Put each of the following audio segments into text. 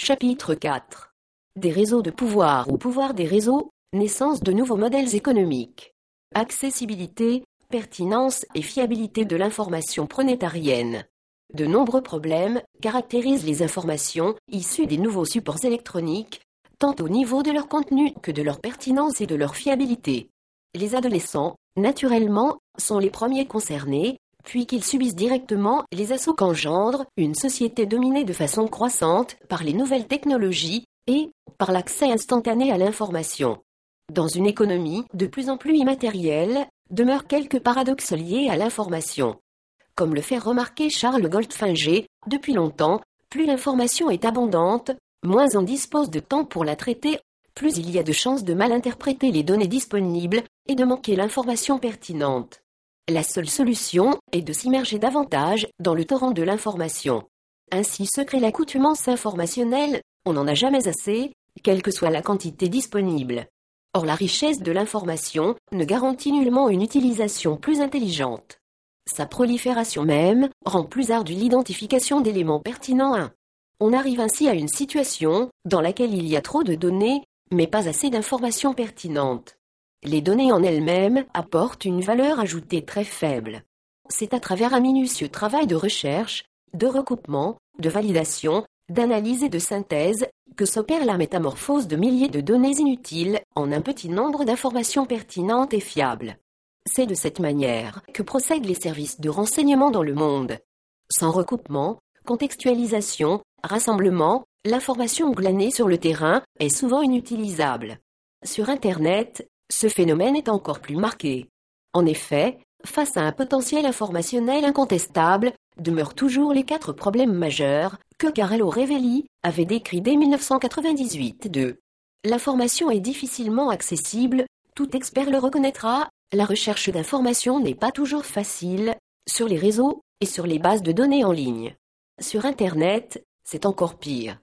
Chapitre 4 Des réseaux de pouvoir ou pouvoir des réseaux, naissance de nouveaux modèles économiques. Accessibilité, pertinence et fiabilité de l'information pronétarienne. De nombreux problèmes caractérisent les informations issues des nouveaux supports électroniques, tant au niveau de leur contenu que de leur pertinence et de leur fiabilité. Les adolescents, naturellement, sont les premiers concernés, puis qu'ils subissent directement les assauts qu'engendre une société dominée de façon croissante par les nouvelles technologies et par l'accès instantané à l'information. Dans une économie de plus en plus immatérielle, demeurent quelques paradoxes liés à l'information. Comme le fait remarquer Charles Goldfinger, depuis longtemps, plus l'information est abondante, moins on dispose de temps pour la traiter, plus il y a de chances de mal interpréter les données disponibles et de manquer l'information pertinente. La seule solution est de s'immerger davantage dans le torrent de l'information. Ainsi se crée l'accoutumance informationnelle, on n'en a jamais assez, quelle que soit la quantité disponible. Or la richesse de l'information ne garantit nullement une utilisation plus intelligente. Sa prolifération même rend plus ardue l'identification d'éléments pertinents. On arrive ainsi à une situation dans laquelle il y a trop de données, mais pas assez d'informations pertinentes. Les données en elles-mêmes apportent une valeur ajoutée très faible. C'est à travers un minutieux travail de recherche, de recoupement, de validation, d'analyse et de synthèse que s'opère la métamorphose de milliers de données inutiles en un petit nombre d'informations pertinentes et fiables. C'est de cette manière que procèdent les services de renseignement dans le monde. Sans recoupement, contextualisation, rassemblement, l'information glanée sur le terrain est souvent inutilisable. Sur Internet, ce phénomène est encore plus marqué. En effet, face à un potentiel informationnel incontestable, demeurent toujours les quatre problèmes majeurs que Carello Revelli avait décrits dès 1998 2. L'information est difficilement accessible, tout expert le reconnaîtra, la recherche d'informations n'est pas toujours facile, sur les réseaux et sur les bases de données en ligne. Sur Internet, c'est encore pire.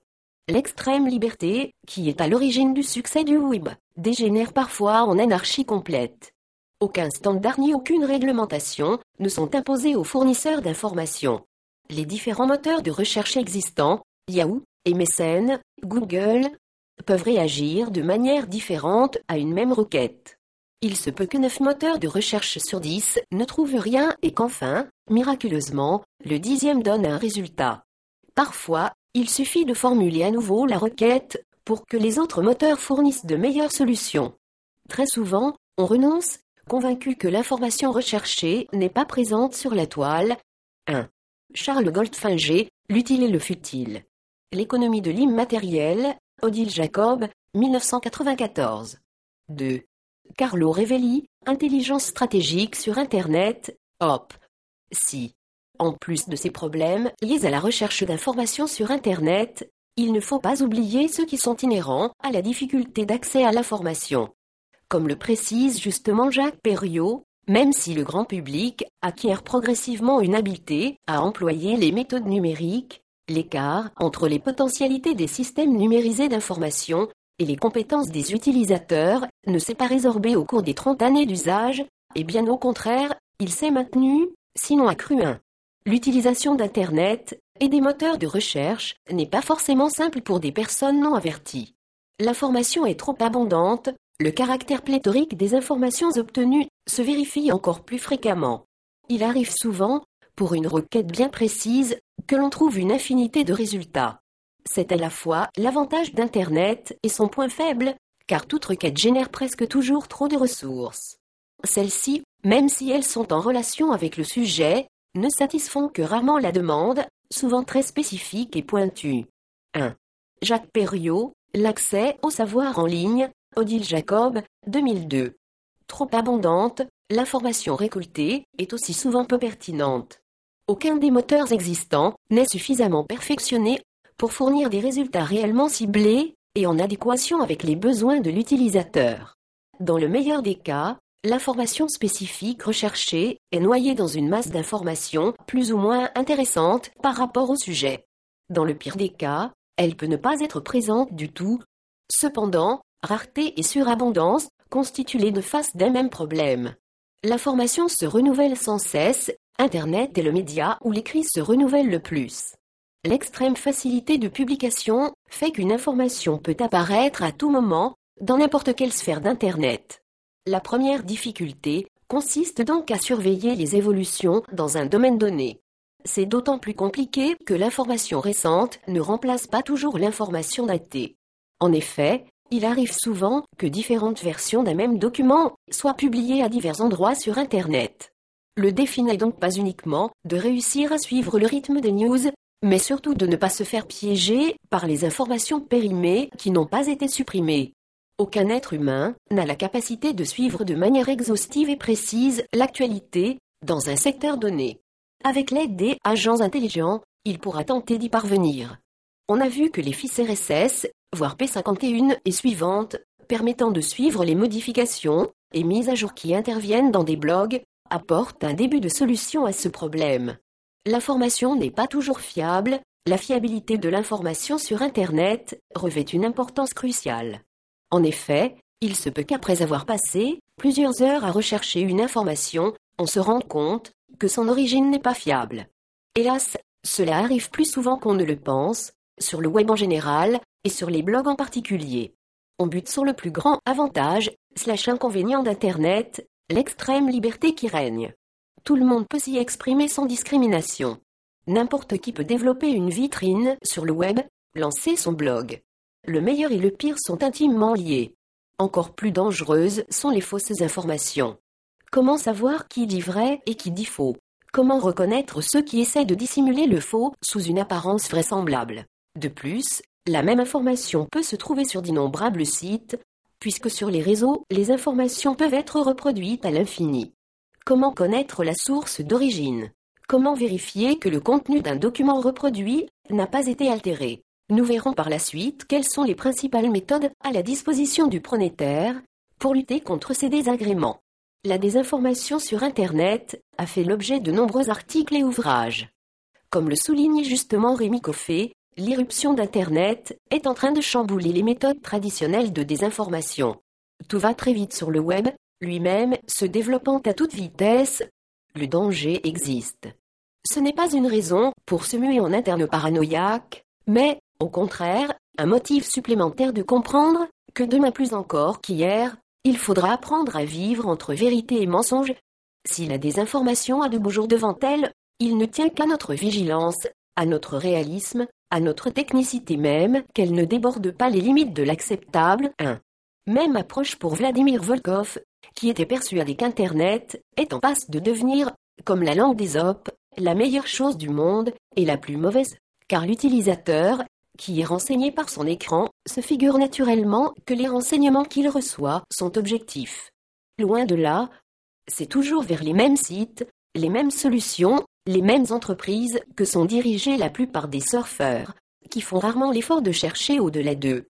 L'extrême liberté, qui est à l'origine du succès du web, dégénère parfois en anarchie complète. Aucun standard ni aucune réglementation ne sont imposés aux fournisseurs d'informations. Les différents moteurs de recherche existants, Yahoo, MSN, Google, peuvent réagir de manière différente à une même requête. Il se peut que 9 moteurs de recherche sur 10 ne trouvent rien et qu'enfin, miraculeusement, le dixième donne un résultat. Parfois, il suffit de formuler à nouveau la requête pour que les autres moteurs fournissent de meilleures solutions. Très souvent, on renonce, convaincu que l'information recherchée n'est pas présente sur la toile. 1. Charles Goldfinger, l'utile et le futile. L'économie de l'immatériel, Odile Jacob, 1994. 2. Carlo Revelli, Intelligence stratégique sur Internet, HOP. Si. En plus de ces problèmes liés à la recherche d'informations sur Internet, il ne faut pas oublier ceux qui sont inhérents à la difficulté d'accès à l'information. Comme le précise justement Jacques Perriot, même si le grand public acquiert progressivement une habileté à employer les méthodes numériques, l'écart entre les potentialités des systèmes numérisés d'information et les compétences des utilisateurs ne s'est pas résorbé au cours des 30 années d'usage, et bien au contraire, il s'est maintenu, sinon accru un. L'utilisation d'Internet et des moteurs de recherche n'est pas forcément simple pour des personnes non averties. L'information est trop abondante, le caractère pléthorique des informations obtenues se vérifie encore plus fréquemment. Il arrive souvent, pour une requête bien précise, que l'on trouve une infinité de résultats. C'est à la fois l'avantage d'Internet et son point faible, car toute requête génère presque toujours trop de ressources. Celles-ci, même si elles sont en relation avec le sujet, ne satisfont que rarement la demande, souvent très spécifique et pointue. 1. Jacques Perriot, L'accès au savoir en ligne, Odile Jacob, 2002. Trop abondante, l'information récoltée est aussi souvent peu pertinente. Aucun des moteurs existants n'est suffisamment perfectionné pour fournir des résultats réellement ciblés et en adéquation avec les besoins de l'utilisateur. Dans le meilleur des cas, L'information spécifique recherchée est noyée dans une masse d'informations plus ou moins intéressantes par rapport au sujet. Dans le pire des cas, elle peut ne pas être présente du tout. Cependant, rareté et surabondance constituent les deux faces d'un même problème. L'information se renouvelle sans cesse, Internet est le média où l'écrit se renouvelle le plus. l'extrême facilité de publication fait qu'une information peut apparaître à tout moment, dans n'importe quelle sphère d'Internet. La première difficulté consiste donc à surveiller les évolutions dans un domaine donné. C'est d'autant plus compliqué que l'information récente ne remplace pas toujours l'information datée. En effet, il arrive souvent que différentes versions d'un même document soient publiées à divers endroits sur Internet. Le défi n'est donc pas uniquement de réussir à suivre le rythme des news, mais surtout de ne pas se faire piéger par les informations périmées qui n'ont pas été supprimées. Aucun être humain n'a la capacité de suivre de manière exhaustive et précise l'actualité dans un secteur donné. Avec l'aide des agents intelligents, il pourra tenter d'y parvenir. On a vu que les fils RSS voire P51 et suivantes, permettant de suivre les modifications et mises à jour qui interviennent dans des blogs, apportent un début de solution à ce problème. L'information n'est pas toujours fiable, la fiabilité de l'information sur Internet revêt une importance cruciale. En effet, il se peut qu'après avoir passé plusieurs heures à rechercher une information, on se rende compte que son origine n'est pas fiable. Hélas, cela arrive plus souvent qu'on ne le pense, sur le web en général, et sur les blogs en particulier. On bute sur le plus grand avantage, slash inconvénient d'Internet, l'extrême liberté qui règne. Tout le monde peut s'y exprimer sans discrimination. N'importe qui peut développer une vitrine sur le web, lancer son blog. Le meilleur et le pire sont intimement liés. Encore plus dangereuses sont les fausses informations. Comment savoir qui dit vrai et qui dit faux? Comment reconnaître ceux qui essaient de dissimuler le faux sous une apparence vraisemblable? De plus, la même information peut se trouver sur d'innombrables sites, puisque sur les réseaux, les informations peuvent être reproduites à l'infini. Comment connaître la source d'origine? Comment vérifier que le contenu d'un document reproduit n'a pas été altéré? Nous verrons par la suite quelles sont les principales méthodes à la disposition du pronétaire pour lutter contre ces désagréments. La désinformation sur Internet a fait l'objet de nombreux articles et ouvrages. Comme le souligne justement Rémi Coffet, L'irruption d'Internet est en train de chambouler les méthodes traditionnelles de désinformation. Tout va très vite sur le web, lui-même se développant à toute vitesse. Le danger existe. Ce n'est pas une raison pour se muer en interne paranoïaque, mais, au contraire, un motif supplémentaire de comprendre que demain plus encore qu'hier, il faudra apprendre à vivre entre vérité et mensonge. Si la désinformation a de beaux jours devant elle, il ne tient qu'à notre vigilance, à notre réalisme, à notre technicité même, qu'elle ne déborde pas les limites de l'acceptable. 1. Même approche pour Vladimir Volkov, qui était persuadé qu'Internet est en passe de devenir, comme la langue des op, la meilleure chose du monde, et la plus mauvaise, car l'utilisateur, qui est renseigné par son écran, se figure naturellement que les renseignements qu'il reçoit sont objectifs. Loin de là, c'est toujours vers les mêmes sites, les mêmes solutions, les mêmes entreprises que sont dirigées la plupart des surfeurs, qui font rarement l'effort de chercher au-delà d'eux.